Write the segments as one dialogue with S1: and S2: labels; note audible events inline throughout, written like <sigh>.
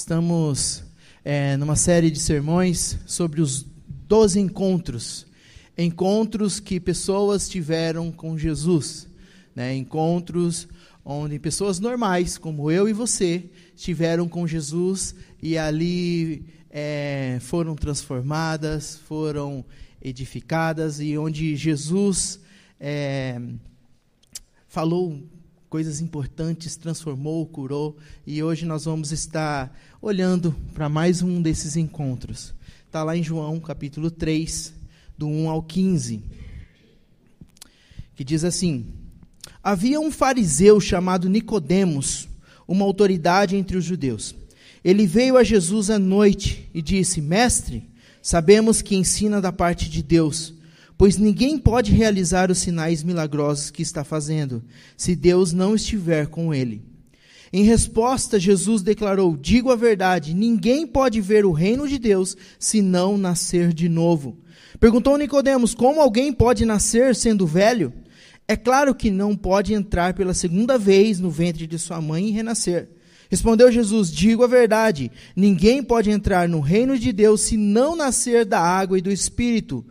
S1: Estamos é, numa série de sermões sobre os doze encontros, encontros que pessoas tiveram com Jesus, né? encontros onde pessoas normais, como eu e você, estiveram com Jesus e ali é, foram transformadas, foram edificadas e onde Jesus é, falou coisas importantes, transformou, curou, e hoje nós vamos estar olhando para mais um desses encontros. Está lá em João, capítulo 3, do 1 ao 15, que diz assim: Havia um fariseu chamado Nicodemos, uma autoridade entre os judeus. Ele veio a Jesus à noite e disse: Mestre, sabemos que ensina da parte de Deus pois ninguém pode realizar os sinais milagrosos que está fazendo, se Deus não estiver com ele. Em resposta, Jesus declarou: Digo a verdade, ninguém pode ver o reino de Deus se não nascer de novo. Perguntou Nicodemos: Como alguém pode nascer sendo velho? É claro que não pode entrar pela segunda vez no ventre de sua mãe e renascer. Respondeu Jesus: Digo a verdade, ninguém pode entrar no reino de Deus se não nascer da água e do espírito.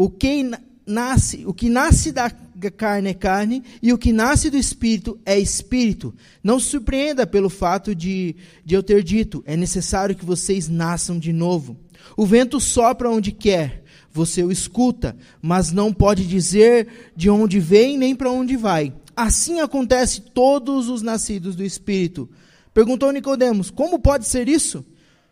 S1: O que nasce, o que nasce da carne é carne e o que nasce do espírito é espírito. Não se surpreenda pelo fato de, de eu ter dito: é necessário que vocês nasçam de novo. O vento sopra onde quer, você o escuta, mas não pode dizer de onde vem nem para onde vai. Assim acontece todos os nascidos do espírito. Perguntou Nicodemos: Como pode ser isso?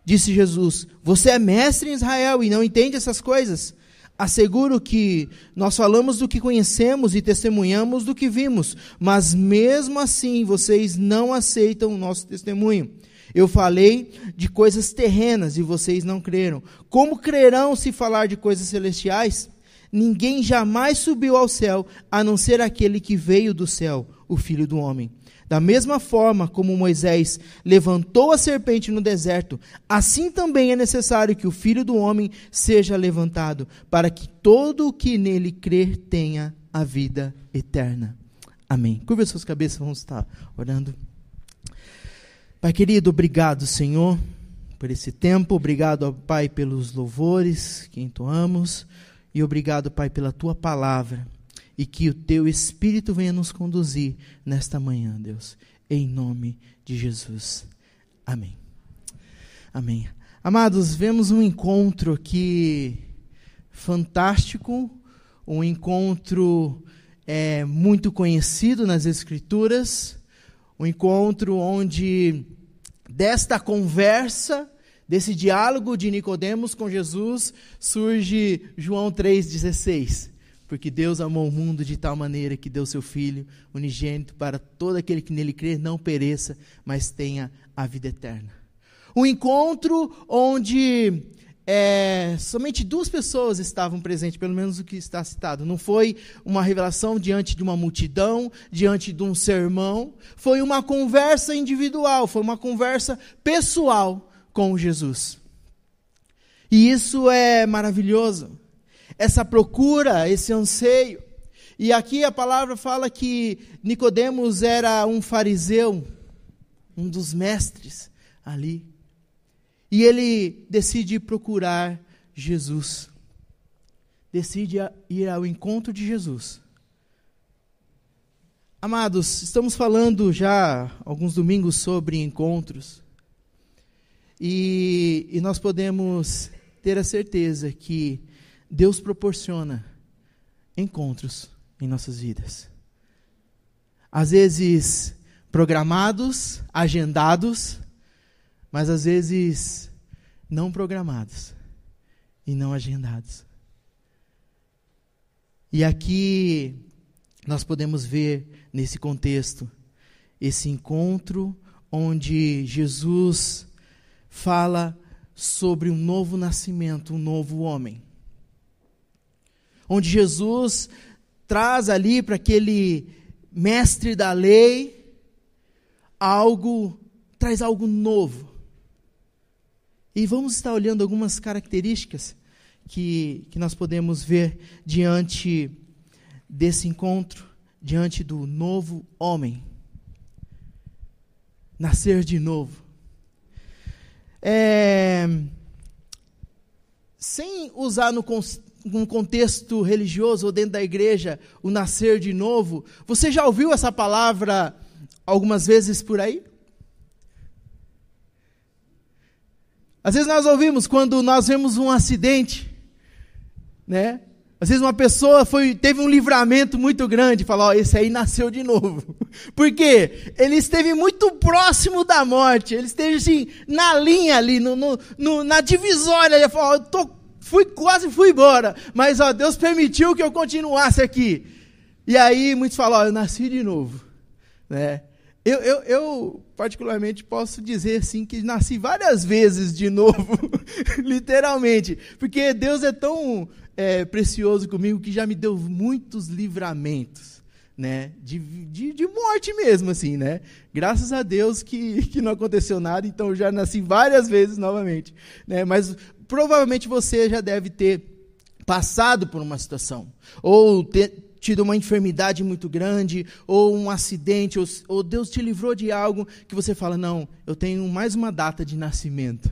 S1: Disse Jesus: Você é mestre em Israel e não entende essas coisas? Asseguro que nós falamos do que conhecemos e testemunhamos do que vimos, mas mesmo assim vocês não aceitam o nosso testemunho. Eu falei de coisas terrenas e vocês não creram. Como crerão se falar de coisas celestiais? Ninguém jamais subiu ao céu a não ser aquele que veio do céu, o Filho do Homem. Da mesma forma como Moisés levantou a serpente no deserto, assim também é necessário que o filho do homem seja levantado, para que todo o que nele crer tenha a vida eterna. Amém. Curva suas cabeças, vamos estar orando. Pai querido, obrigado, Senhor, por esse tempo. Obrigado, Pai, pelos louvores que entoamos. E obrigado, Pai, pela tua palavra e que o teu Espírito venha nos conduzir nesta manhã, Deus, em nome de Jesus. Amém. Amém. Amados, vemos um encontro aqui fantástico, um encontro é, muito conhecido nas Escrituras, um encontro onde desta conversa, desse diálogo de Nicodemos com Jesus, surge João 3,16 porque Deus amou o mundo de tal maneira que deu seu Filho unigênito para todo aquele que nele crer não pereça, mas tenha a vida eterna. Um encontro onde é, somente duas pessoas estavam presentes, pelo menos o que está citado. Não foi uma revelação diante de uma multidão, diante de um sermão. Foi uma conversa individual, foi uma conversa pessoal com Jesus. E isso é maravilhoso essa procura, esse anseio. E aqui a palavra fala que Nicodemos era um fariseu, um dos mestres ali. E ele decide procurar Jesus. Decide ir ao encontro de Jesus. Amados, estamos falando já alguns domingos sobre encontros. E, e nós podemos ter a certeza que Deus proporciona encontros em nossas vidas. Às vezes programados, agendados, mas às vezes não programados e não agendados. E aqui nós podemos ver nesse contexto esse encontro onde Jesus fala sobre um novo nascimento, um novo homem onde Jesus traz ali para aquele mestre da lei algo, traz algo novo. E vamos estar olhando algumas características que, que nós podemos ver diante desse encontro, diante do novo homem. Nascer de novo. é, sem usar no num contexto religioso ou dentro da igreja o nascer de novo, você já ouviu essa palavra algumas vezes por aí? Às vezes nós ouvimos quando nós vemos um acidente, né? Às vezes uma pessoa foi, teve um livramento muito grande, fala, ó, esse aí nasceu de novo. <laughs> Por quê? Ele esteve muito próximo da morte, ele esteve assim, na linha ali, no, no, no na divisória, ele falou, ó, eu tô, fui, quase fui embora, mas ó, Deus permitiu que eu continuasse aqui. E aí muitos falam, ó, eu nasci de novo. Né? Eu, eu, eu, particularmente, posso dizer assim que nasci várias vezes de novo, <laughs> literalmente, porque Deus é tão é, precioso comigo que já me deu muitos livramentos, né? De, de, de, morte mesmo, assim, né? Graças a Deus que, que não aconteceu nada, então eu já nasci várias vezes novamente, né? Mas provavelmente você já deve ter passado por uma situação, ou ter tido uma enfermidade muito grande, ou um acidente, ou, ou Deus te livrou de algo que você fala, não, eu tenho mais uma data de nascimento.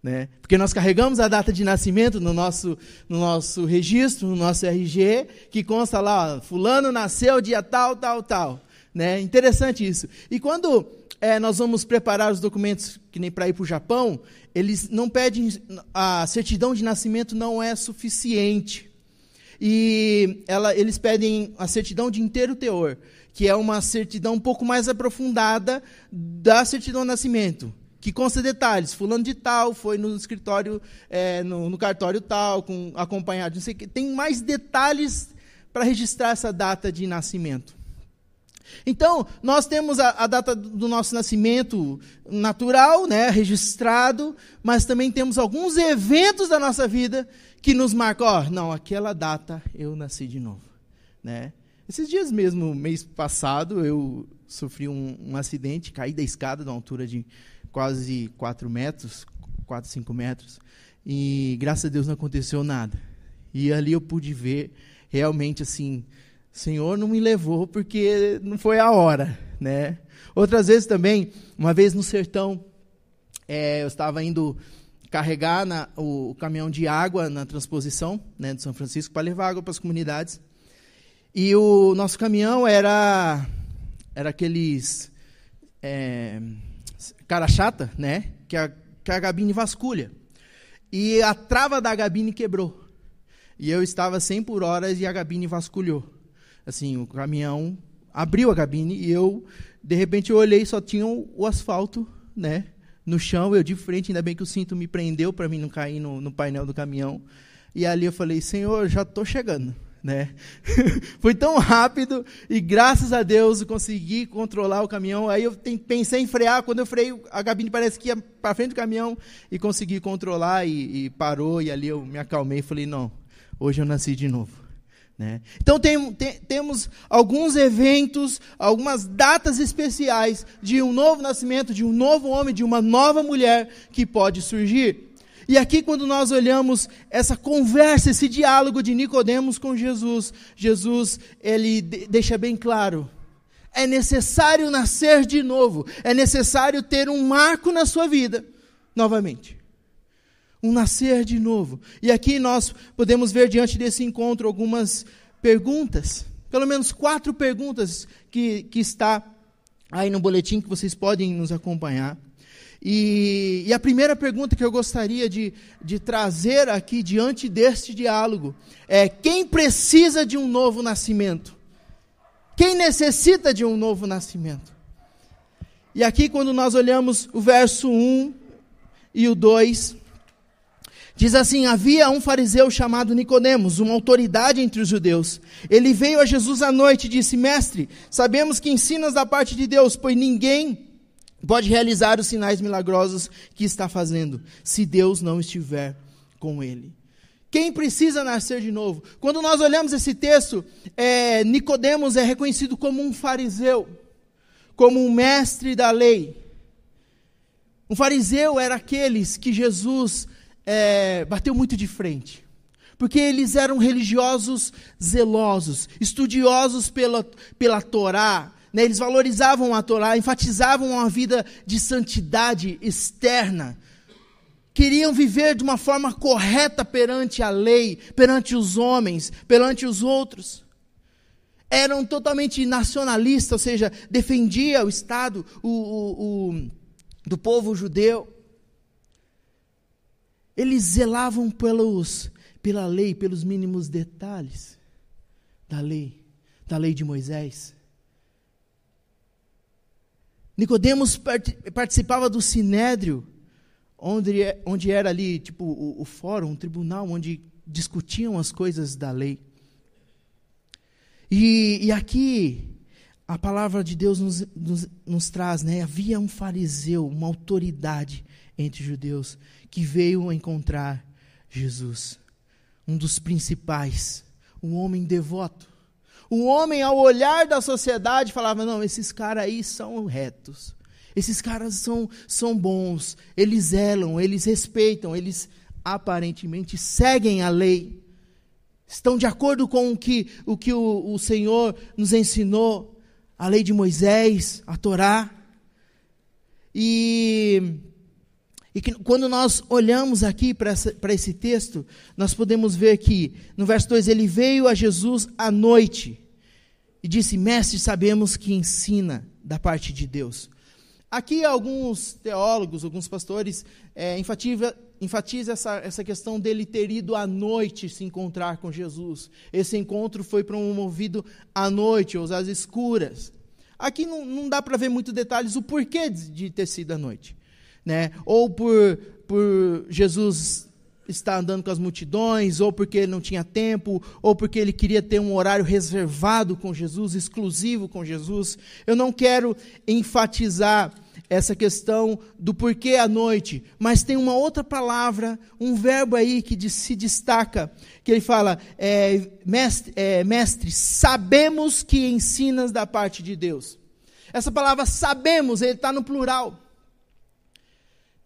S1: Né? Porque nós carregamos a data de nascimento no nosso, no nosso registro, no nosso RG, que consta lá, ó, fulano nasceu dia tal, tal, tal. Né? Interessante isso. E quando é, nós vamos preparar os documentos, que nem para ir para o Japão, eles não pedem, a certidão de nascimento não é suficiente. E ela, eles pedem a certidão de inteiro teor, que é uma certidão um pouco mais aprofundada da certidão de nascimento que consta detalhes. Fulano de tal foi no escritório, é, no, no, cartório tal, com, acompanhado, não sei o que. Tem mais detalhes para registrar essa data de nascimento. Então, nós temos a, a, data do nosso nascimento natural, né, registrado, mas também temos alguns eventos da nossa vida que nos marcam, ó, oh, não, aquela data eu nasci de novo, né? Esses dias mesmo, mês passado, eu sofri um, um acidente, caí da escada de uma altura de quase 4 metros, 4, 5 metros, e graças a Deus não aconteceu nada. E ali eu pude ver realmente assim, Senhor não me levou porque não foi a hora, né? Outras vezes também, uma vez no sertão, é, eu estava indo carregar na, o, o, caminhão de água na transposição né, de São Francisco para levar água para as comunidades. E o nosso caminhão era, era aqueles é, cara chata, né? Que a, que a gabine vasculha. E a trava da gabine quebrou. E eu estava 100 por hora e a gabine vasculhou. Assim, o caminhão abriu a gabine e eu, de repente, eu olhei só tinha o asfalto, né? No chão, eu de frente, ainda bem que o cinto me prendeu para mim não cair no, no painel do caminhão. E ali eu falei, Senhor, já estou chegando né? <laughs> Foi tão rápido e graças a Deus eu consegui controlar o caminhão. Aí eu pensei em frear, quando eu freio, a gabine parece que ia para frente do caminhão e consegui controlar e, e, parou e ali eu me acalmei e falei, não, hoje eu nasci de novo. Né? Então tem, tem, temos alguns eventos, algumas datas especiais de um novo nascimento, de um novo homem, de uma nova mulher que pode surgir. E aqui quando nós olhamos essa conversa, esse diálogo de Nicodemos com Jesus, Jesus ele deixa bem claro: é necessário nascer de novo, é necessário ter um marco na sua vida novamente. Um nascer de novo. E aqui nós podemos ver diante desse encontro algumas perguntas, pelo menos quatro perguntas que, que está aí no boletim que vocês podem nos acompanhar. E, e, a primeira pergunta que eu gostaria de, de trazer aqui diante deste diálogo é: quem precisa de um novo nascimento? Quem necessita de um novo nascimento? E aqui, quando nós olhamos o verso 1 e o 2, diz assim: Havia um fariseu chamado Nicodemos, uma autoridade entre os judeus. Ele veio a Jesus à noite e disse: Mestre, sabemos que ensinas da parte de Deus, pois ninguém pode realizar os sinais milagrosos que está fazendo, se Deus não estiver com ele. Quem precisa nascer de novo? Quando nós olhamos esse texto, é, Nicodemos é reconhecido como um fariseu, como um mestre da lei. Um fariseu era aqueles que Jesus é, bateu muito de frente porque eles eram religiosos zelosos, estudiosos pela, pela Torá, né, eles valorizavam a Torá, enfatizavam a vida de santidade externa, queriam viver de uma forma correta perante a lei, perante os homens, perante os outros. Eram totalmente nacionalistas, ou seja, defendia o Estado o, o, o, do povo judeu. Eles zelavam pelos, pela lei, pelos mínimos detalhes da lei, da lei de Moisés. Nicodemos participava do sinédrio, onde, onde era ali tipo o, o fórum, um tribunal onde discutiam as coisas da lei. E, e aqui a palavra de Deus nos, nos, nos, traz, né? Havia um fariseu, uma autoridade entre judeus, que veio encontrar Jesus, um dos principais, um homem devoto. O homem, ao olhar da sociedade, falava: não, esses caras aí são retos. Esses caras são, são bons. Eles zelam, eles respeitam, eles aparentemente seguem a lei. Estão de acordo com o que o, que o, o Senhor nos ensinou, a lei de Moisés, a Torá. E, e que, quando nós olhamos aqui para esse texto, nós podemos ver que, no verso 2, ele veio a Jesus à noite e disse: Mestre, sabemos que ensina da parte de Deus. Aqui alguns teólogos, alguns pastores é, enfatizam enfatiza essa, essa questão dele ter ido à noite se encontrar com Jesus. Esse encontro foi promovido à noite, ou às escuras. Aqui não, não dá para ver muitos detalhes o porquê de ter sido à noite. Né? Ou por, por Jesus estar andando com as multidões, ou porque ele não tinha tempo, ou porque ele queria ter um horário reservado com Jesus, exclusivo com Jesus. Eu não quero enfatizar essa questão do porquê à noite, mas tem uma outra palavra, um verbo aí que se destaca, que ele fala, é, mestre, é, mestre, sabemos que ensinas da parte de Deus. Essa palavra sabemos, ele está no plural.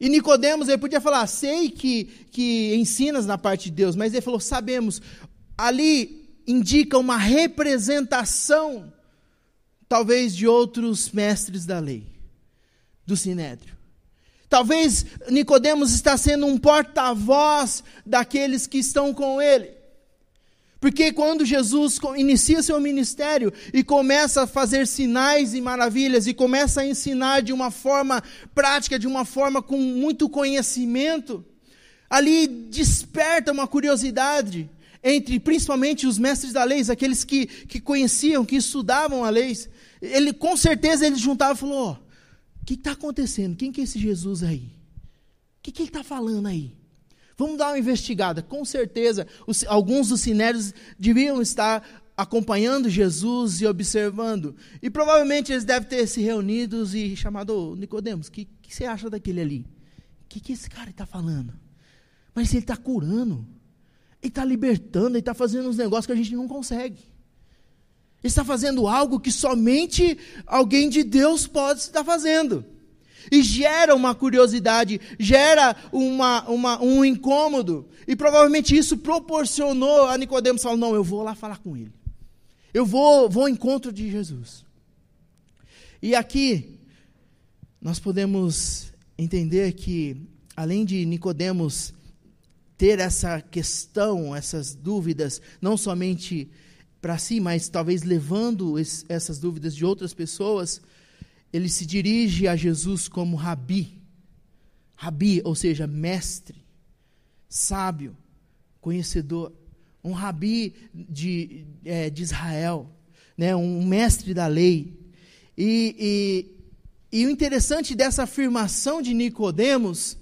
S1: E Nicodemos, ele podia falar, sei que, que ensinas na parte de Deus, mas ele falou, sabemos. Ali indica uma representação, talvez, de outros mestres da lei, do Sinédrio. Talvez Nicodemos está sendo um porta-voz daqueles que estão com ele. Porque quando Jesus inicia seu ministério e começa a fazer sinais e maravilhas e começa a ensinar de uma forma prática, de uma forma com muito conhecimento, ali desperta uma curiosidade entre principalmente os mestres da lei, aqueles que, que conheciam, que estudavam a lei. Ele com certeza ele juntava e falou: o que está acontecendo? Quem que é esse Jesus aí? O que, que ele está falando aí? Vamos dar uma investigada. Com certeza, os, alguns dos sinérios deviam estar acompanhando Jesus e observando. E provavelmente eles devem ter se reunidos e chamado Nicodemos. O que, que, você acha daquele ali? O que, que esse cara está falando? Mas ele está curando. Ele está libertando, ele está fazendo uns negócios que a gente não consegue. Ele está fazendo algo que somente alguém de Deus pode estar fazendo. E gera uma curiosidade, gera uma, uma, um incômodo. E provavelmente isso proporcionou a Nicodemos falar: não, eu vou lá falar com ele. Eu vou, vou ao encontro de Jesus. E aqui nós podemos entender que, além de Nicodemos ter essa questão, essas dúvidas, não somente para si, mas talvez levando esse, essas dúvidas de outras pessoas, ele se dirige a Jesus como rabi. Rabi, ou seja, mestre, sábio, conhecedor. Um rabi de, é, de Israel, né, um mestre da lei. E, e, e o interessante dessa afirmação de Nicodemos,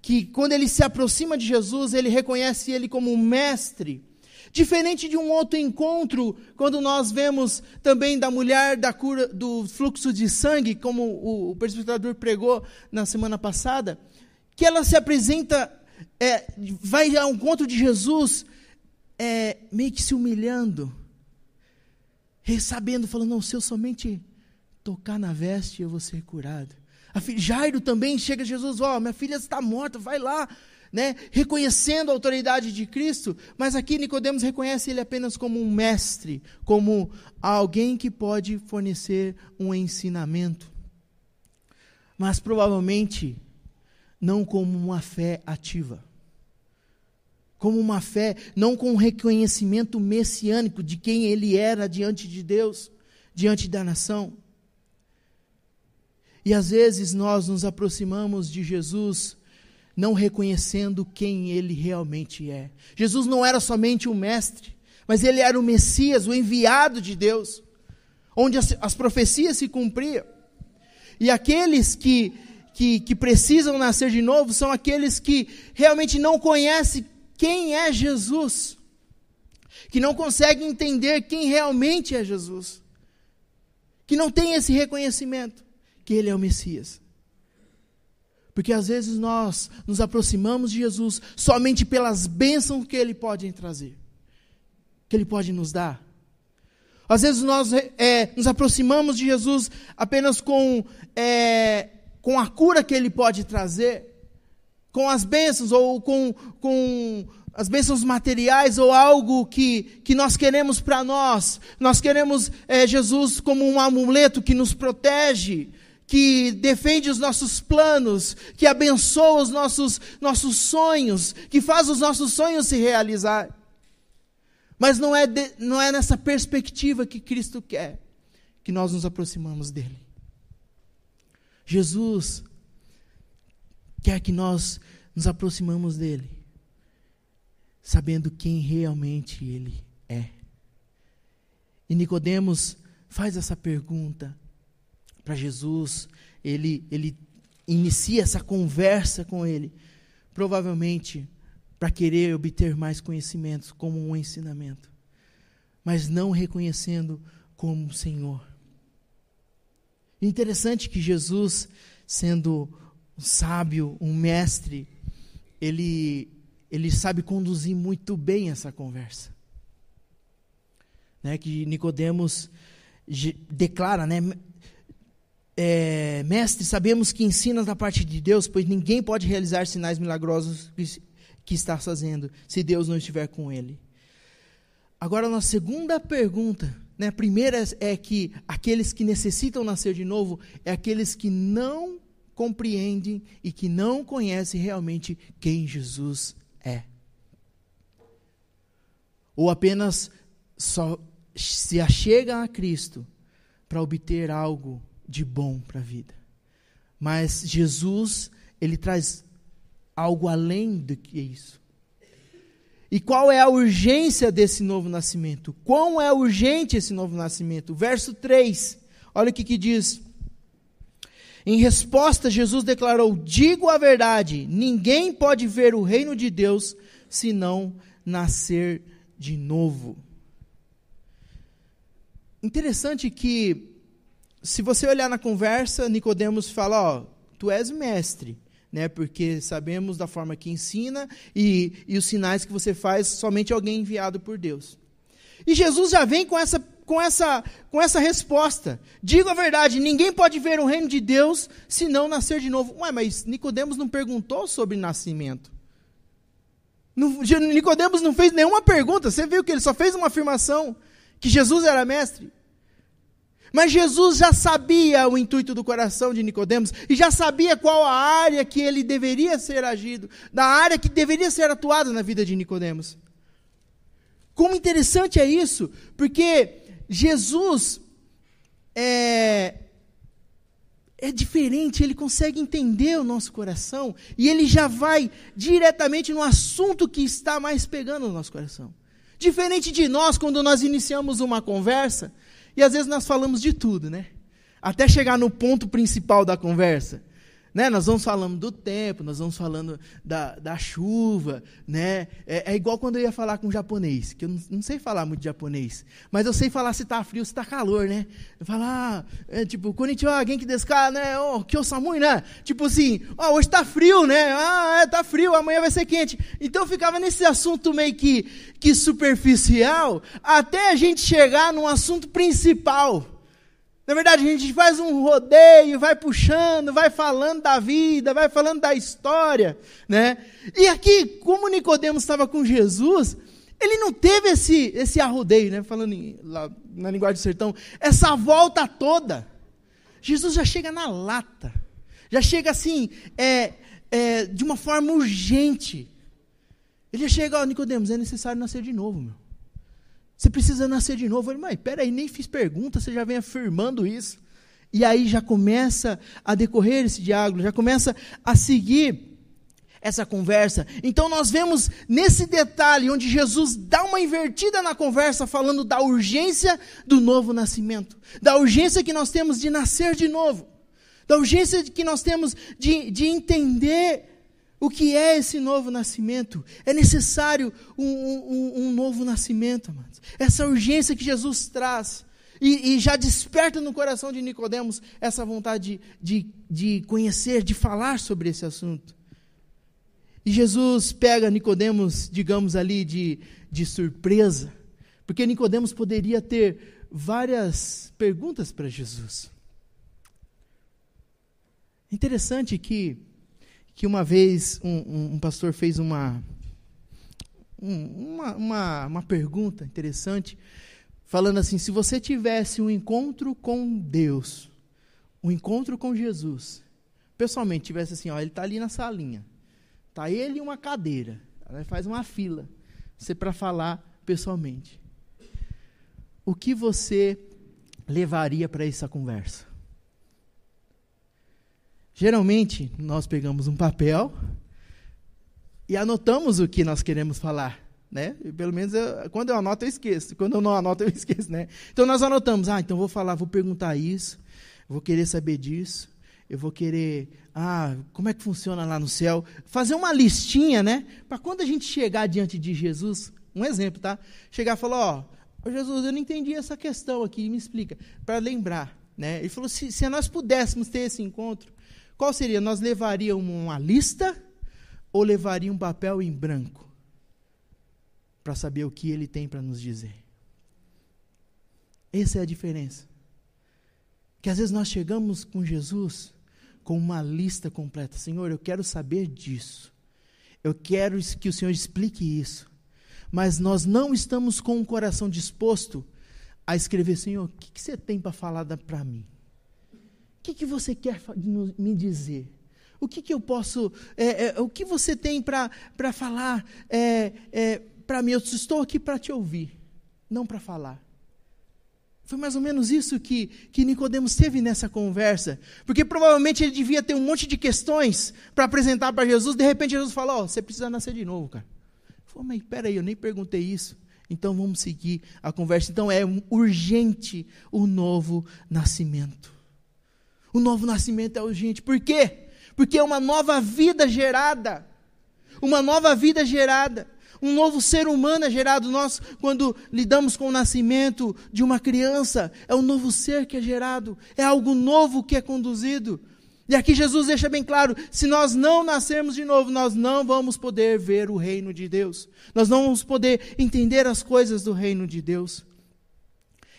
S1: que quando ele se aproxima de Jesus, ele reconhece ele como um mestre Diferente de um outro encontro, quando nós vemos também da mulher da cura do fluxo de sangue, como o, o presbitrador pregou na semana passada, que ela se apresenta, é, vai ao encontro de Jesus, é, meio que se humilhando, sabendo, falando: não, se eu somente tocar na veste, eu vou ser curado. A Jairo também chega a Jesus, ó, oh, minha filha está morta, vai lá, né, reconhecendo a autoridade de Cristo, mas aqui Nicodemos reconhece ele apenas como um mestre, como alguém que pode fornecer um ensinamento. Mas provavelmente não como uma fé ativa. Como uma fé, não com um reconhecimento messiânico de quem ele era diante de Deus, diante da nação. E às vezes nós nos aproximamos de Jesus não reconhecendo quem ele realmente é. Jesus não era somente um mestre, mas ele era o Messias, o enviado de Deus, onde as, as profecias se cumpriam. E aqueles que, que, que precisam nascer de novo são aqueles que realmente não conhecem quem é Jesus, que não conseguem entender quem realmente é Jesus, que não tem esse reconhecimento que ele é o Messias. Porque às vezes nós nos aproximamos de Jesus somente pelas bênçãos que Ele pode trazer, que Ele pode nos dar. Às vezes nós é, nos aproximamos de Jesus apenas com, é, com a cura que Ele pode trazer, com as bênçãos ou com, com as bênçãos materiais ou algo que, que nós queremos para nós. Nós queremos é, Jesus como um amuleto que nos protege, que defende os nossos planos, que abençoa os nossos, nossos sonhos, que faz os nossos sonhos se realizar. Mas não é, de, não é nessa perspectiva que Cristo quer que nós nos aproximamos dele. Jesus quer que nós nos aproximamos dele, sabendo quem realmente ele é. E Nicodemos faz essa pergunta: para Jesus, ele, ele inicia essa conversa com ele, provavelmente para querer obter mais conhecimentos, como um ensinamento, mas não reconhecendo como Senhor. Interessante que Jesus, sendo um sábio, um mestre, ele, ele sabe conduzir muito bem essa conversa. Né, que Nicodemos declara, né, é, mestre, sabemos que ensinas da parte de Deus, pois ninguém pode realizar sinais milagrosos que, que está fazendo, se Deus não estiver com ele. Agora, na segunda pergunta, né, a primeira é que aqueles que necessitam nascer de novo é aqueles que não compreendem e que não conhecem realmente quem Jesus é. Ou apenas só se achegam a Cristo para obter algo de bom para a vida. Mas Jesus, ele traz algo além do que isso. E qual é a urgência desse novo nascimento? Quão é urgente esse novo nascimento? Verso 3, olha o que, que diz. Em resposta, Jesus declarou: Digo a verdade, ninguém pode ver o reino de Deus se não nascer de novo. Interessante que se você olhar na conversa, Nicodemos fala, ó, tu és mestre, né? Porque sabemos da forma que ensina e, e os sinais que você faz somente alguém enviado por Deus. E Jesus já vem com essa com essa com essa resposta. Digo a verdade, ninguém pode ver o reino de Deus se não nascer de novo. Ué, mas Nicodemos não perguntou sobre nascimento. Nicodemos não fez nenhuma pergunta. Você viu que ele só fez uma afirmação que Jesus era mestre. Mas Jesus já sabia o intuito do coração de Nicodemos e já sabia qual a área que ele deveria ser agido, da área que deveria ser atuada na vida de Nicodemos. Como interessante é isso, porque Jesus é, é diferente, ele consegue entender o nosso coração e ele já vai diretamente no assunto que está mais pegando no nosso coração. Diferente de nós, quando nós iniciamos uma conversa, e às vezes nós falamos de tudo, né? Até chegar no ponto principal da conversa. Né? Nós vamos falando do tempo, nós vamos falando da, da chuva, né? É, é, igual quando eu ia falar com um japonês, que eu não, não sei falar muito japonês, mas eu sei falar se está frio, se está calor, né? Eu falar, ah, é, tipo, konnichiwa, genki desu ka, né? Oh, kyosamui, né? Tipo assim, oh, hoje está frio, né? Ah, é, tá frio, amanhã vai ser quente. Então eu ficava nesse assunto meio que, que superficial, até a gente chegar num assunto principal. Na verdade, a gente faz um rodeio, vai puxando, vai falando da vida, vai falando da história, né? E aqui, como Nicodemos estava com Jesus, ele não teve esse esse arrodeio, né? Falando em, lá, na linguagem do sertão, essa volta toda. Jesus já chega na lata, já chega assim, é, é, de uma forma urgente. Ele chega, ó, Nicodemos, é necessário nascer de novo, meu. Você precisa nascer de novo. Eu falei, mãe, peraí, nem fiz pergunta, você já vem afirmando isso. E aí já começa a decorrer esse diálogo, já começa a seguir essa conversa. Então nós vemos nesse detalhe onde Jesus dá uma invertida na conversa, falando da urgência do novo nascimento, da urgência que nós temos de nascer de novo, da urgência que nós temos de, de entender o que é esse novo nascimento. É necessário um, um, um novo nascimento, amados. Essa urgência que Jesus traz. E, e, já desperta no coração de Nicodemos essa vontade de, de, de conhecer, de falar sobre esse assunto. E Jesus pega Nicodemos, digamos ali, de, de surpresa, porque Nicodemos poderia ter várias perguntas para Jesus. Interessante que, que uma vez um, um pastor fez uma, uma, uma, uma pergunta interessante, falando assim: se você tivesse um encontro com Deus, um encontro com Jesus, pessoalmente tivesse assim, ó, ele está ali na salinha, Tá ele e uma cadeira. Ela faz uma fila. Você para falar pessoalmente. O que você levaria para essa conversa? Geralmente, nós pegamos um papel e anotamos o que nós queremos falar. Né? E pelo menos eu, quando eu anoto, eu esqueço. Quando eu não anoto, eu <laughs> esqueço. Né? Então nós anotamos. Ah, então vou falar, vou perguntar isso, vou querer saber disso eu vou querer, ah, como é que funciona lá no céu? Fazer uma listinha, né? Para quando a gente chegar diante de Jesus, um exemplo, tá? Chegar e falar, ó, oh, Jesus, eu não entendi essa questão aqui, me explica. Para lembrar, né? Ele falou, se, se nós pudéssemos ter esse encontro, qual seria? Nós levaríamos uma lista ou levaria um papel em branco? Para saber o que ele tem para nos dizer. Essa é a diferença. Que às vezes nós chegamos com Jesus com uma lista completa. Senhor, eu quero saber disso. Eu quero que o Senhor explique isso. Mas nós não estamos com o coração disposto a escrever, Senhor, o que, que você tem para falar para mim? O que, que você quer me dizer? O que, que eu posso. É, é, o que você tem para falar é, é para mim? Eu estou aqui para te ouvir, não para falar. Foi mais ou menos isso que, que Nicodemos teve nessa conversa. Porque provavelmente ele devia ter um monte de questões para apresentar para Jesus. De repente Jesus falou: oh, você precisa nascer de novo, cara. Falou, mas peraí, eu nem perguntei isso. Então vamos seguir a conversa. Então é urgente o novo nascimento. O novo nascimento é urgente. Por quê? Porque é uma nova vida gerada. Uma nova vida gerada. Um novo ser humano é gerado. Nós, quando lidamos com o nascimento de uma criança, é um novo ser que é gerado, é algo novo que é conduzido. E aqui Jesus deixa bem claro: se nós não nascermos de novo, nós não vamos poder ver o reino de Deus, nós não vamos poder entender as coisas do reino de Deus.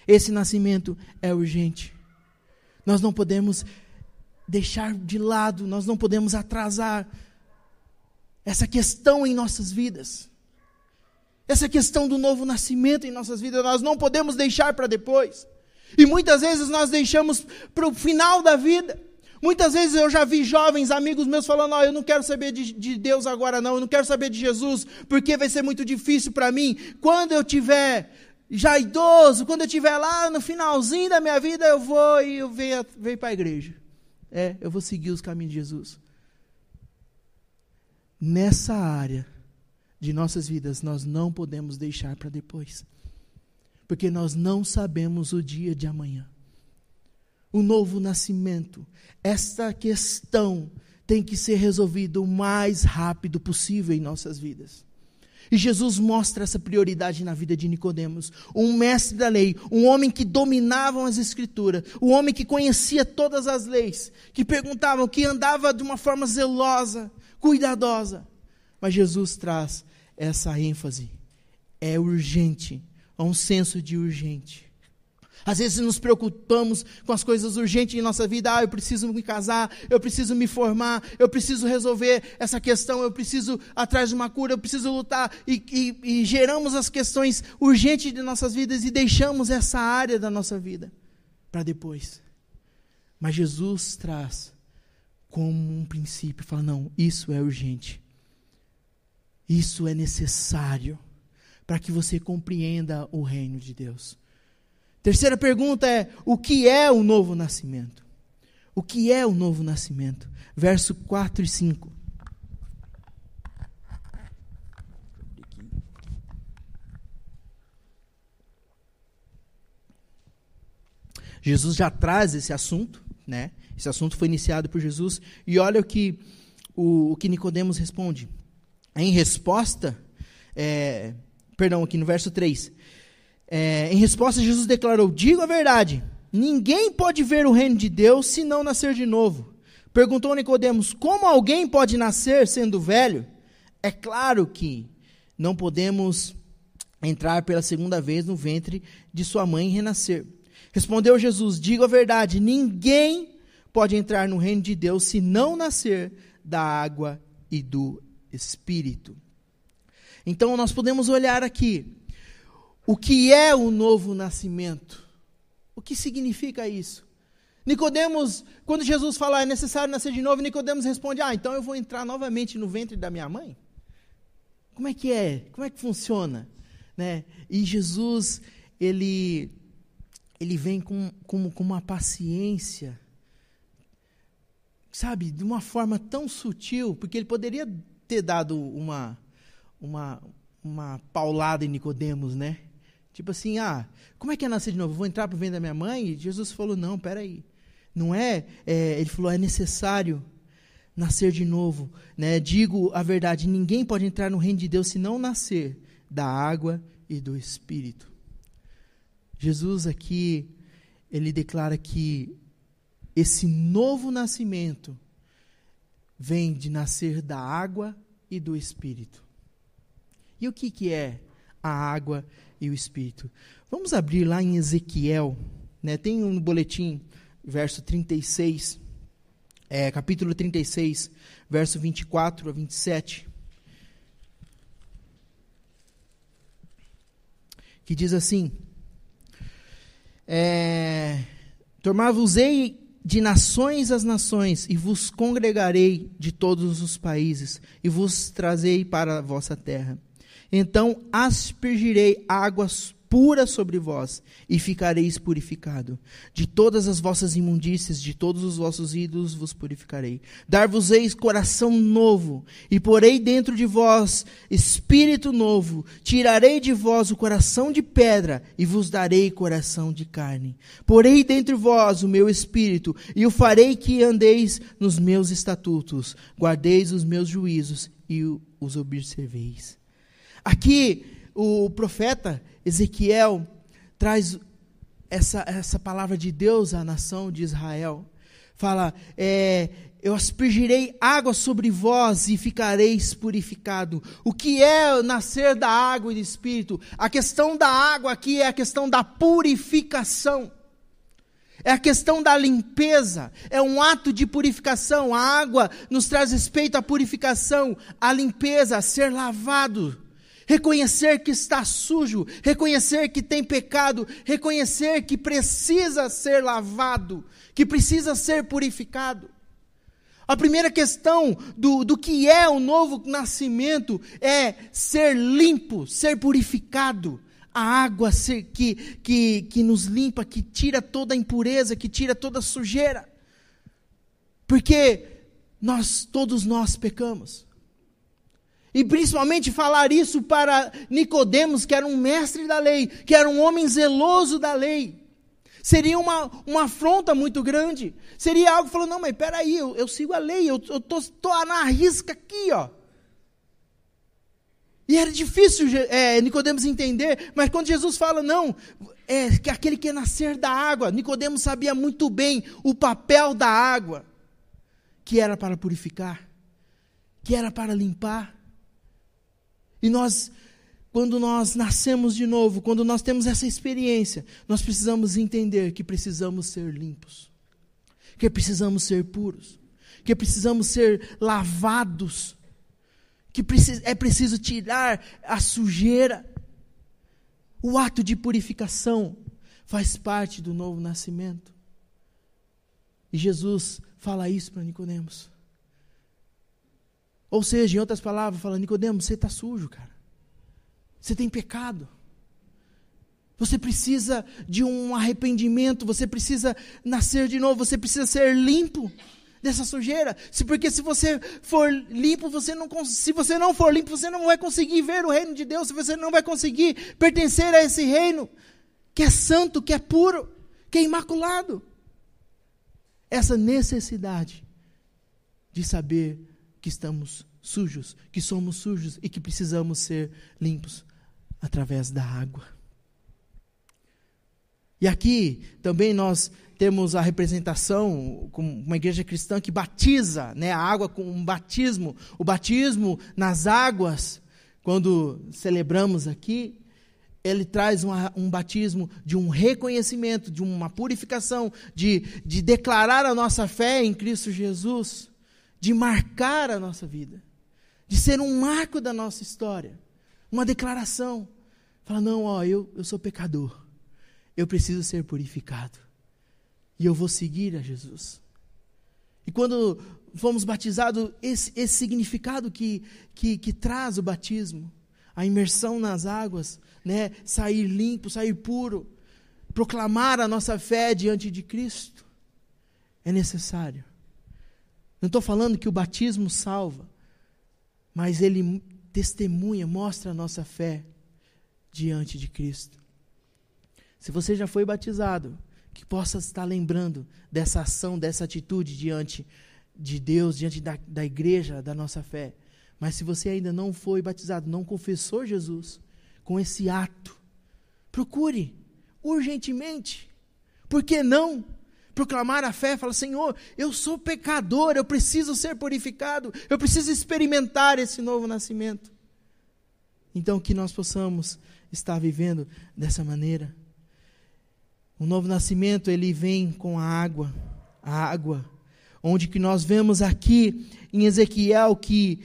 S1: Esse nascimento é urgente. Nós não podemos deixar de lado, nós não podemos atrasar essa questão em nossas vidas. Essa questão do novo nascimento em nossas vidas, nós não podemos deixar para depois. E muitas vezes nós deixamos para o final da vida. Muitas vezes eu já vi jovens, amigos meus, falando: oh, eu não quero saber de, de, Deus agora, não, eu não quero saber de Jesus, porque vai ser muito difícil para mim. Quando eu tiver já idoso, quando eu tiver lá no finalzinho da minha vida, eu vou e eu venho, venho para a igreja. É, eu vou seguir os caminhos de Jesus. Nessa área, de nossas vidas nós não podemos deixar para depois. Porque nós não sabemos o dia de amanhã. O novo nascimento, esta questão tem que ser resolvida o mais rápido possível em nossas vidas. E Jesus mostra essa prioridade na vida de Nicodemos, um mestre da lei, um homem que dominava as escrituras, um homem que conhecia todas as leis, que perguntavam, que andava de uma forma zelosa, cuidadosa. Mas Jesus traz essa ênfase. É urgente, há um senso de urgente. Às vezes nos preocupamos com as coisas urgentes em nossa vida. Ah, eu preciso me casar, eu preciso me formar, eu preciso resolver essa questão, eu preciso atrás de uma cura, eu preciso lutar. E, e, e geramos as questões urgentes de nossas vidas e deixamos essa área da nossa vida para depois. Mas Jesus traz como um princípio. Fala, não, isso é urgente. Isso é necessário para que você compreenda o reino de Deus. Terceira pergunta é: o que é o novo nascimento? O que é o novo nascimento? Verso 4 e 5. Jesus já traz esse assunto, né? Esse assunto foi iniciado por Jesus e olha o que o, o que Nicodemos responde. Em resposta, é, perdão, aqui no verso 3. É, em resposta, Jesus declarou: Digo a verdade, ninguém pode ver o reino de Deus se não nascer de novo. Perguntou Nicodemos: Como alguém pode nascer sendo velho? É claro que não podemos entrar pela segunda vez no ventre de sua mãe e renascer. Respondeu Jesus: Digo a verdade, ninguém pode entrar no reino de Deus se não nascer da água e do espírito. Então nós podemos olhar aqui o que é o novo nascimento. O que significa isso? Nicodemos, quando Jesus fala é necessário nascer de novo, Nicodemos responde: "Ah, então eu vou entrar novamente no ventre da minha mãe?" Como é que é? Como é que funciona? Né? E Jesus, ele ele vem com, com, com uma paciência, sabe, de uma forma tão sutil, porque ele poderia ter dado uma, uma, uma paulada em Nicodemos, né? Tipo assim, ah, como é que é nascer de novo? Vou entrar para o ventre da minha mãe? E Jesus falou, não, peraí. Não é, é, ele falou, é necessário nascer de novo. Né? Digo a verdade, ninguém pode entrar no reino de Deus se não nascer da água e do Espírito. Jesus aqui, ele declara que esse novo nascimento vem de nascer da água e do Espírito. E o que, que é a água e o Espírito? Vamos abrir lá em Ezequiel, né? tem um boletim, verso 36, é, capítulo 36, verso 24 a 27. Que diz assim: é, Tomar-vos-ei de nações as nações, e vos congregarei de todos os países, e vos trazei para a vossa terra. Então aspergirei águas pura sobre vós, e ficareis purificado. De todas as vossas imundícias, de todos os vossos ídolos vos purificarei. Dar-vos-eis coração novo, e porei dentro de vós espírito novo. Tirarei de vós o coração de pedra, e vos darei coração de carne. Porei dentro de vós o meu espírito, e o farei que andeis nos meus estatutos, guardeis os meus juízos, e os observeis. Aqui, o profeta Ezequiel traz essa, essa palavra de Deus à nação de Israel. Fala, é, eu aspergirei água sobre vós e ficareis purificado. O que é nascer da água e do Espírito? A questão da água aqui é a questão da purificação. É a questão da limpeza, é um ato de purificação. A água nos traz respeito à purificação, à limpeza, a ser lavado reconhecer que está sujo, reconhecer que tem pecado, reconhecer que precisa ser lavado, que precisa ser purificado. A primeira questão do, do que é o novo nascimento é ser limpo, ser purificado. A água ser, que, que, que nos limpa, que tira toda a impureza, que tira toda a sujeira. Porque nós, todos nós pecamos. E principalmente falar isso para Nicodemos, que era um mestre da lei, que era um homem zeloso da lei. Seria uma, uma afronta muito grande. Seria algo falando, não, mas peraí, eu, eu sigo a lei, eu estou na risca aqui, ó. E era difícil é, Nicodemos entender, mas quando Jesus fala, não, é que aquele que é nascer da água, Nicodemos sabia muito bem o papel da água, que era para purificar, que era para limpar. E nós, quando nós nascemos de novo, quando nós temos essa experiência, nós precisamos entender que precisamos ser limpos, que precisamos ser puros, que precisamos ser lavados, que é preciso tirar a sujeira. O ato de purificação faz parte do novo nascimento. E Jesus fala isso para Nicodemos. Ou seja, em outras palavras, fala, Nicodemos, você está sujo, cara. Você tem pecado. Você precisa de um arrependimento, você precisa nascer de novo, você precisa ser limpo dessa sujeira. Porque se você for limpo, você não se você não for limpo, você não vai conseguir ver o reino de Deus, você não vai conseguir pertencer a esse reino que é santo, que é puro, que é imaculado. Essa necessidade de saber que estamos sujos, que somos sujos e que precisamos ser limpos através da água. E aqui também nós temos a representação com uma igreja cristã que batiza né, a água com um batismo. O batismo nas águas, quando celebramos aqui, ele traz uma, um batismo de um reconhecimento, de uma purificação, de, de declarar a nossa fé em Cristo Jesus, de marcar a nossa vida, de ser um marco da nossa história, uma declaração. Fala, não, ó, eu, eu sou pecador eu preciso ser purificado. E eu vou seguir a Jesus. E quando fomos batizados, esse, esse significado que, que, que traz o batismo, a imersão nas águas, né, sair limpo, sair puro, proclamar a nossa fé diante de Cristo, é necessário. Não estou falando que o batismo salva, mas ele testemunha, mostra a nossa fé diante de Cristo. Se você já foi batizado, que possa estar lembrando dessa ação, dessa atitude diante de Deus, diante da, da igreja, da nossa fé. Mas se você ainda não foi batizado, não confessou Jesus com esse ato, procure urgentemente. Por que não? Proclamar a fé, fala: Senhor, eu sou pecador, eu preciso ser purificado, eu preciso experimentar esse novo nascimento. Então, que nós possamos estar vivendo dessa maneira. O novo nascimento, ele vem com a água, a água, onde que nós vemos aqui em Ezequiel que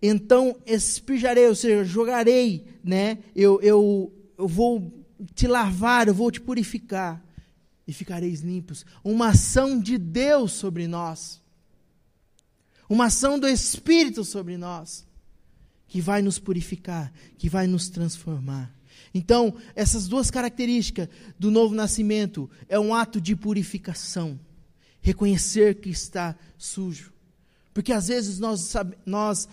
S1: então espijarei, ou seja, jogarei, né? Eu, eu, eu vou te lavar, eu vou te purificar e ficareis limpos. Uma ação de Deus sobre nós. Uma ação do Espírito sobre nós, que vai nos purificar, que vai nos transformar. Então, essas duas características do novo nascimento é um ato de purificação, reconhecer que está sujo. Porque às vezes nós, nós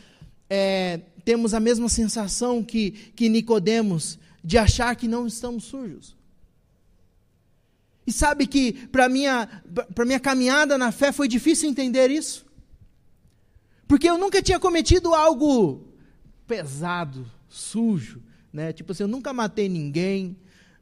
S1: é, temos a mesma sensação que, que Nicodemos de achar que não estamos sujos. E sabe que para minha para minha caminhada na fé foi difícil entender isso. Porque eu nunca tinha cometido algo pesado, sujo, né? Tipo assim, eu nunca matei ninguém,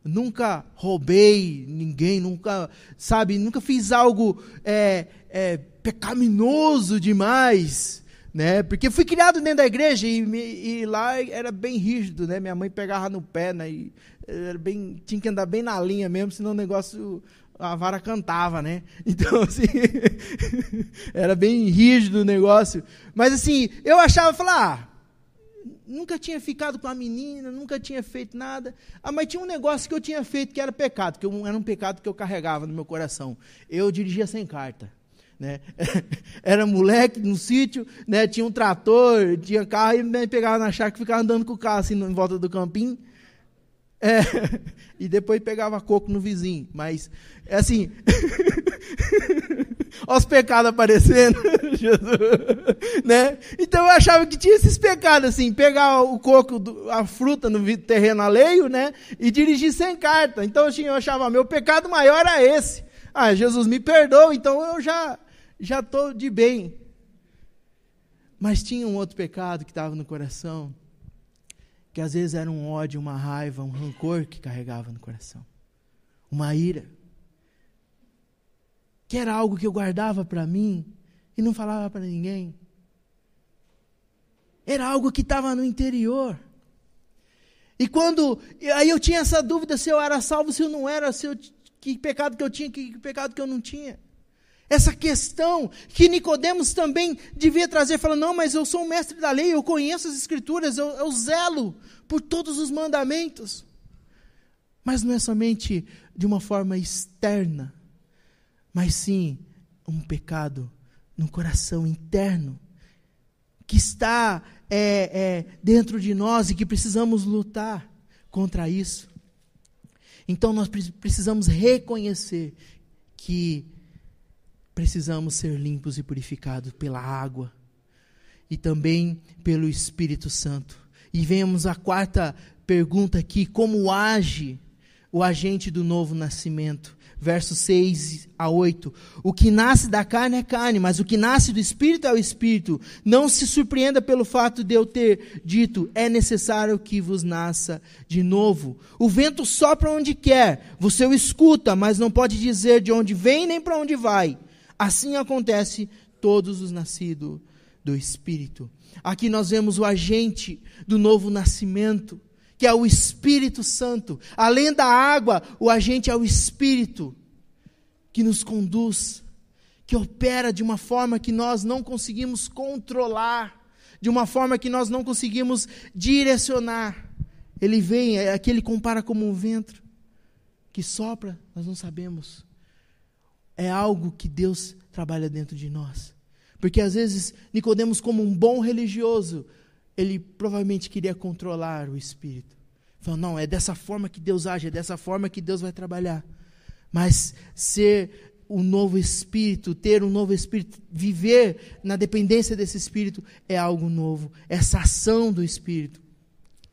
S1: nunca roubei ninguém, nunca, sabe, nunca fiz algo é, é, pecaminoso demais, né? Porque fui criado dentro da igreja e, e, lá era bem rígido, né? Minha mãe pegava no pé, né? E era bem, tinha que andar bem na linha mesmo, senão o negócio a vara cantava, né? <laughs> Então, assim, era bem rígido o negócio. Mas, assim, eu achava, falar, ah, nunca tinha ficado com a menina, nunca tinha feito nada. Ah, mas tinha um negócio que eu tinha feito que era pecado, que eu, era um pecado que eu carregava no meu coração. Eu dirigia sem carta. Né? <laughs> Era moleque no sítio, né? tinha um trator, tinha carro, e me pegava na chácara e ficava andando com o carro assim em volta do campinho. É, <laughs> e depois pegava coco no vizinho. Mas, é assim. <laughs> Olha os pecados aparecendo. né? Então eu achava que tinha esses pecados, assim, pegar o coco, a fruta no terreno alheio, né? E dirigir sem carta. Então assim, eu achava, meu pecado maior era esse. Ah, Jesus me perdoa, então eu já já estou de bem. Mas tinha um outro pecado que estava no coração, que às vezes era um ódio, uma raiva, um rancor que carregava no coração. Uma ira que era algo que eu guardava para mim e não falava para ninguém. Era algo que estava no interior. E quando. Aí eu tinha essa dúvida se eu era salvo, se eu não era, se eu, que pecado que eu tinha, que, que pecado que eu não tinha. Essa questão que Nicodemos também devia trazer, falando, não, mas eu sou um mestre da lei, eu conheço as escrituras, eu, eu zelo por todos os mandamentos. Mas não é somente de uma forma externa, mas sim um pecado no coração interno que está é, é, dentro de nós e que precisamos lutar contra isso. Então nós precisamos reconhecer que precisamos ser limpos e purificados pela água e também pelo Espírito Santo. E vemos a quarta pergunta aqui: como age o agente do novo nascimento? Versos 6 a 8. O que nasce da carne é carne, mas o que nasce do espírito é o espírito. Não se surpreenda pelo fato de eu ter dito: é necessário que vos nasça de novo. O vento sopra onde quer, você o escuta, mas não pode dizer de onde vem nem para onde vai. Assim acontece todos os nascidos do espírito. Aqui nós vemos o agente do novo nascimento que é o Espírito Santo. Além da água, o agente é o Espírito que nos conduz, que opera de uma forma que nós não conseguimos controlar, de uma forma que nós não conseguimos direcionar. Ele vem, é aquele compara como um vento que sopra, nós não sabemos. É algo que Deus trabalha dentro de nós. Porque às vezes Nicodemos como um bom religioso, ele provavelmente queria controlar o espírito. Falou, não, é dessa forma que Deus age, é dessa forma que Deus vai trabalhar. Mas ser um novo espírito, ter um novo espírito, viver na dependência desse espírito é algo novo. Essa ação do espírito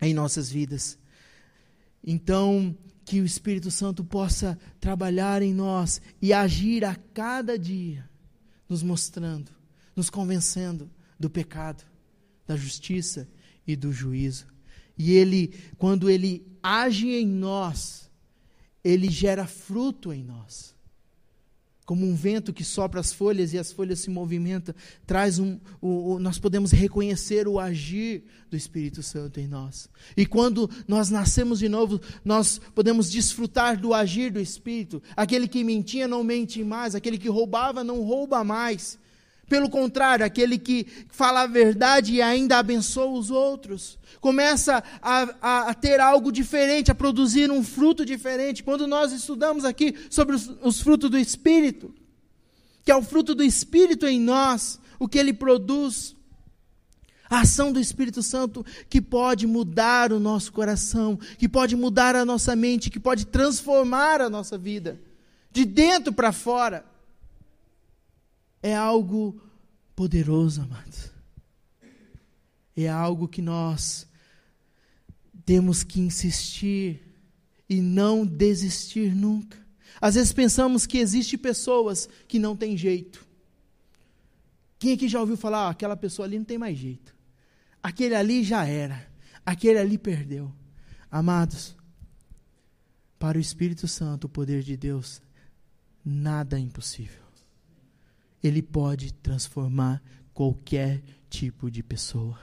S1: em nossas vidas. Então, que o Espírito Santo possa trabalhar em nós e agir a cada dia, nos mostrando, nos convencendo do pecado da justiça e do juízo. E ele, quando ele age em nós, ele gera fruto em nós. Como um vento que sopra as folhas e as folhas se movimentam, traz um, o, o, nós podemos reconhecer o agir do Espírito Santo em nós. E quando nós nascemos de novo, nós podemos desfrutar do agir do Espírito. Aquele que mentia não mente mais, aquele que roubava não rouba mais, pelo contrário, aquele que fala a verdade e ainda abençoa os outros, começa a, a, a, ter algo diferente, a produzir um fruto diferente. Quando nós estudamos aqui sobre os, os frutos do Espírito, que é o fruto do Espírito em nós, o que ele produz, a ação do Espírito Santo que pode mudar o nosso coração, que pode mudar a nossa mente, que pode transformar a nossa vida, de dentro para fora é algo poderoso, amados. É algo que nós temos que insistir e não desistir nunca. Às vezes pensamos que existem pessoas que não têm jeito. Quem aqui já ouviu falar, ah, aquela pessoa ali não tem mais jeito. Aquele ali já era. Aquele ali perdeu. Amados, para o Espírito Santo, o poder de Deus, nada é impossível. Ele pode transformar qualquer tipo de pessoa.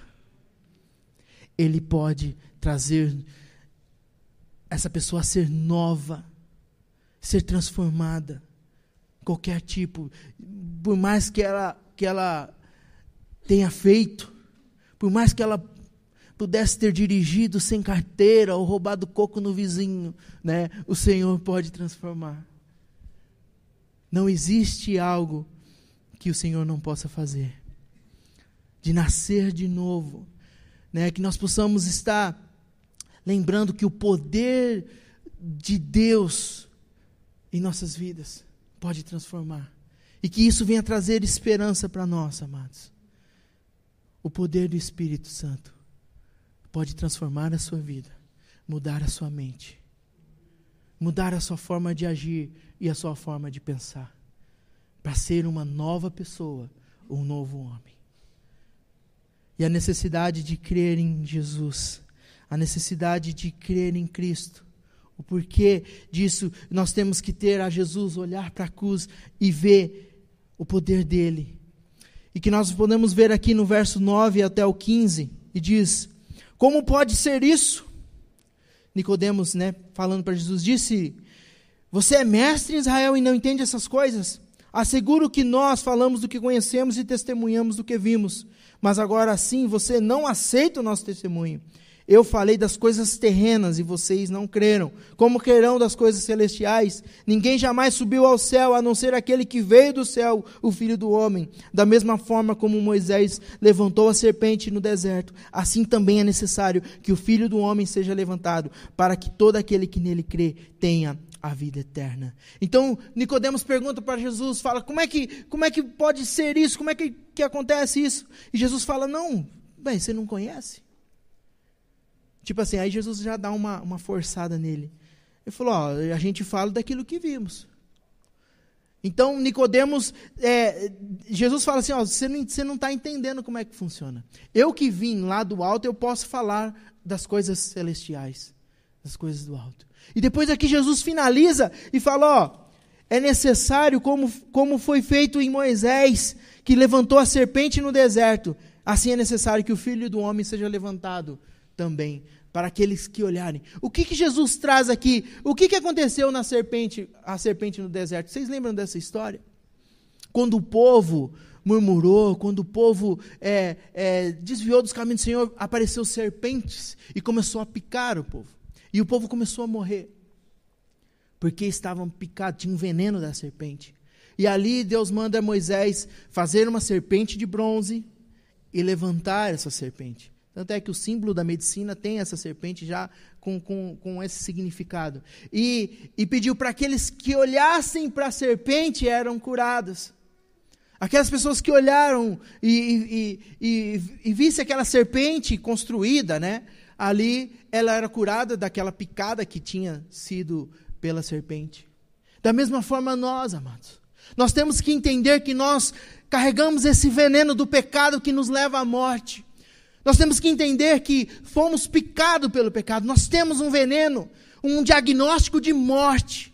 S1: Ele pode trazer essa pessoa a ser nova, ser transformada. Qualquer tipo, por mais que ela, que ela tenha feito, por mais que ela pudesse ter dirigido sem carteira ou roubado coco no vizinho, né? O Senhor pode transformar. Não existe algo que o Senhor não possa fazer. De nascer de novo, né? Que nós possamos estar lembrando que o poder de Deus em nossas vidas pode transformar. E que isso venha trazer esperança para nós, amados. O poder do Espírito Santo pode transformar a sua vida, mudar a sua mente, mudar a sua forma de agir e a sua forma de pensar para ser uma nova pessoa, um novo homem. E a necessidade de crer em Jesus, a necessidade de crer em Cristo. O porquê disso, nós temos que ter a Jesus, olhar para a cruz e ver o poder dele. E que nós podemos ver aqui no verso 9 até o 15, e diz: Como pode ser isso? Nicodemos, né, falando para Jesus, disse: Você é mestre em Israel e não entende essas coisas? Asseguro que nós falamos do que conhecemos e testemunhamos do que vimos. Mas agora sim, você não aceita o nosso testemunho. Eu falei das coisas terrenas e vocês não creram. Como crerão das coisas celestiais? Ninguém jamais subiu ao céu a não ser aquele que veio do céu, o Filho do Homem. Da mesma forma como Moisés levantou a serpente no deserto, assim também é necessário que o Filho do Homem seja levantado, para que todo aquele que nele crê tenha a vida eterna. Então, Nicodemos pergunta para Jesus, fala: "Como é que, como é que pode ser isso? Como é que, que acontece isso?" E Jesus fala: "Não, bem, você não conhece?" Tipo assim, aí Jesus já dá uma, uma forçada nele. Ele falou: ó, a gente fala daquilo que vimos. Então, Nicodemos, é, Jesus fala assim: ó, você não está tá entendendo como é que funciona. Eu que vim lá do alto, eu posso falar das coisas celestiais, das coisas do alto. E depois aqui Jesus finaliza e fala: ó, é necessário, como, como foi feito em Moisés, que levantou a serpente no deserto, assim é necessário que o filho do homem seja levantado também para aqueles que olharem. O que, que Jesus traz aqui? O que, que aconteceu na serpente, a serpente no deserto? Vocês lembram dessa história? Quando o povo murmurou, quando o povo é, é, desviou dos caminhos do Senhor, apareceu serpentes e começou a picar o povo. E o povo começou a morrer. Porque estavam picados, tinha um veneno da serpente. E ali Deus manda Moisés fazer uma serpente de bronze e levantar essa serpente. Tanto é que o símbolo da medicina tem essa serpente já com, com, com esse significado. E, e pediu para aqueles que olhassem para a serpente eram curados. Aquelas pessoas que olharam e, e, e, e vissem aquela serpente construída, né? Ali ela era curada daquela picada que tinha sido pela serpente. Da mesma forma nós, amados. Nós temos que entender que nós carregamos esse veneno do pecado que nos leva à morte. Nós temos que entender que fomos picados pelo pecado. Nós temos um veneno, um diagnóstico de morte,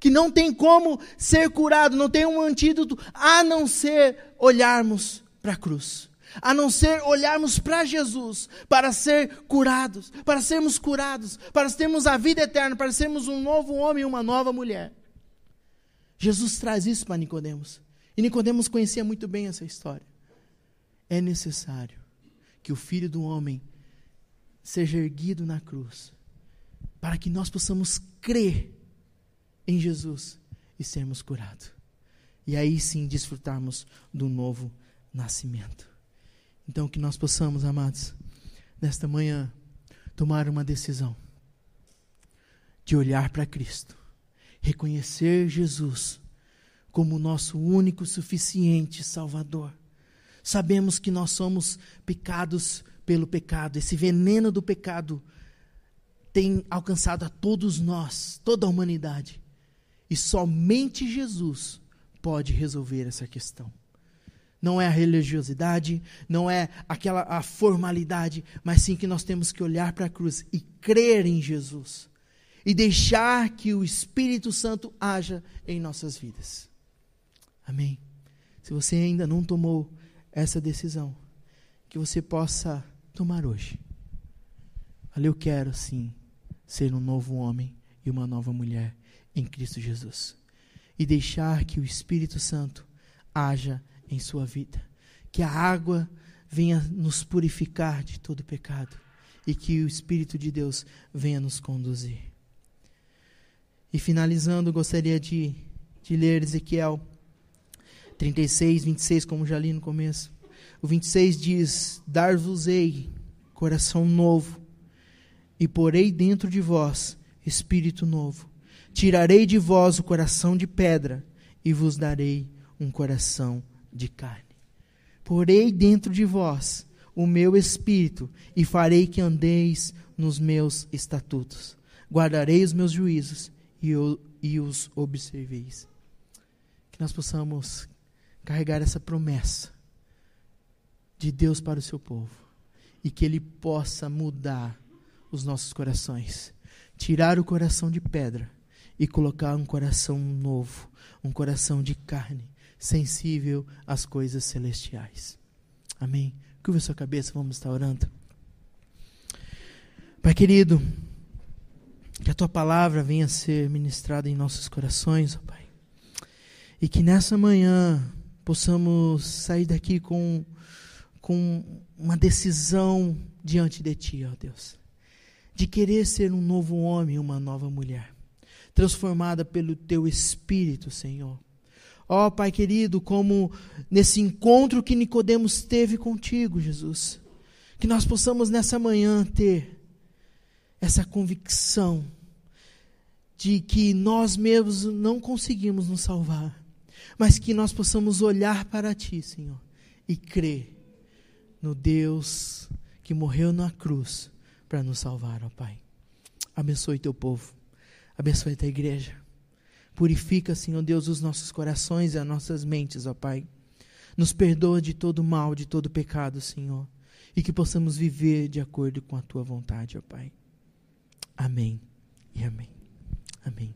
S1: que não tem como ser curado, não tem um antídoto, a não ser olharmos para a cruz. A não ser olharmos para Jesus, para ser curados, para sermos curados, para termos a vida eterna, para sermos um novo homem e uma nova mulher. Jesus traz isso para Nicodemos. E Nicodemos conhecia muito bem essa história. É necessário que o Filho do Homem seja erguido na cruz, para que nós possamos crer em Jesus e sermos curados. E aí sim desfrutarmos do novo nascimento. Então, que nós possamos, amados, nesta manhã, tomar uma decisão de olhar para Cristo, reconhecer Jesus como nosso único suficiente Salvador sabemos que nós somos picados pelo pecado. Esse veneno do pecado tem alcançado a todos nós, toda a humanidade. E somente Jesus pode resolver essa questão. Não é a religiosidade, não é aquela a formalidade, mas sim que nós temos que olhar para a cruz e crer em Jesus e deixar que o Espírito Santo haja em nossas vidas. Amém. Se você ainda não tomou essa decisão que você possa tomar hoje. Ali eu quero sim ser um novo homem e uma nova mulher em Cristo Jesus e deixar que o Espírito Santo haja em sua vida, que a água venha nos purificar de todo pecado e que o Espírito de Deus venha nos conduzir. E finalizando, gostaria de, de ler Ezequiel 36, 26, como já li no começo. O 26 diz: Dar-vos-ei coração novo, e porei dentro de vós espírito novo. Tirarei de vós o coração de pedra, e vos darei um coração de carne. Porei dentro de vós o meu espírito, e farei que andeis nos meus estatutos. Guardarei os meus juízos e, eu, e os observeis. Que nós possamos carregar essa promessa de Deus para o seu povo e que Ele possa mudar os nossos corações, tirar o coração de pedra e colocar um coração novo, um coração de carne, sensível às coisas celestiais. Amém. Curva sua cabeça, vamos estar orando. Pai querido, que a tua palavra venha a ser ministrada em nossos corações, ó Pai. E que nessa manhã possamos sair daqui com, com uma decisão diante de Ti, ó Deus. de querer ser um novo homem, uma nova mulher, transformada pelo teu espírito, Senhor. Ó oh, Pai querido, como nesse encontro que Nicodemos teve contigo, Jesus, que nós possamos nessa manhã ter essa convicção de que nós mesmos não conseguimos nos salvar, mas que nós possamos olhar para Ti, Senhor, e crer no Deus que morreu na cruz para nos salvar, ó Pai. Abençoe Teu povo, abençoe a Tua igreja. Purifica, Senhor Deus, os nossos corações e as nossas mentes, ó Pai. Nos perdoa de todo mal, de todo pecado, Senhor. E que possamos viver de acordo com a Tua vontade, ó Pai. Amém e amém. Amém.